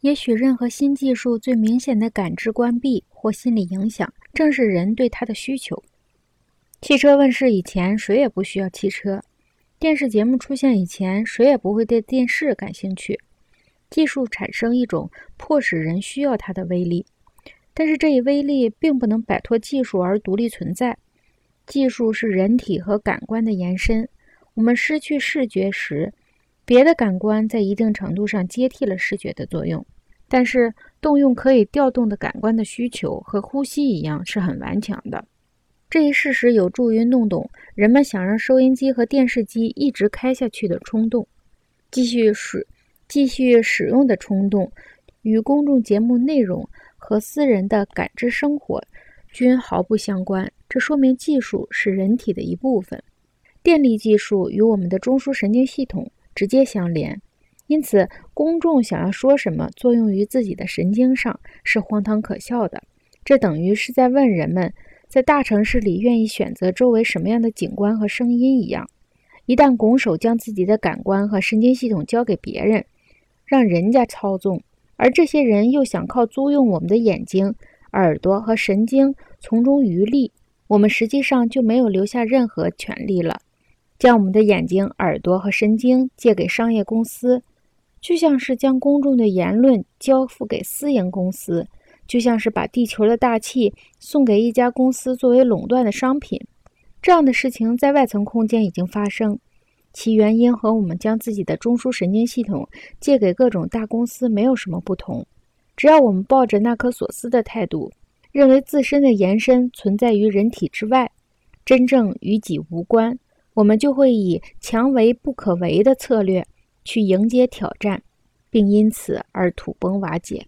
也许任何新技术最明显的感知关闭或心理影响，正是人对它的需求。汽车问世以前，谁也不需要汽车；电视节目出现以前，谁也不会对电视感兴趣。技术产生一种迫使人需要它的威力，但是这一威力并不能摆脱技术而独立存在。技术是人体和感官的延伸。我们失去视觉时，别的感官在一定程度上接替了视觉的作用。但是，动用可以调动的感官的需求和呼吸一样是很顽强的。这一事实有助于弄懂人们想让收音机和电视机一直开下去的冲动，继续使继续使用的冲动，与公众节目内容和私人的感知生活均毫不相关。这说明技术是人体的一部分。电力技术与我们的中枢神经系统直接相连，因此公众想要说什么作用于自己的神经上是荒唐可笑的。这等于是在问人们。在大城市里，愿意选择周围什么样的景观和声音一样。一旦拱手将自己的感官和神经系统交给别人，让人家操纵，而这些人又想靠租用我们的眼睛、耳朵和神经从中渔利，我们实际上就没有留下任何权利了。将我们的眼睛、耳朵和神经借给商业公司，就像是将公众的言论交付给私营公司。就像是把地球的大气送给一家公司作为垄断的商品，这样的事情在外层空间已经发生，其原因和我们将自己的中枢神经系统借给各种大公司没有什么不同。只要我们抱着那颗索斯的态度，认为自身的延伸存在于人体之外，真正与己无关，我们就会以强为不可为的策略去迎接挑战，并因此而土崩瓦解。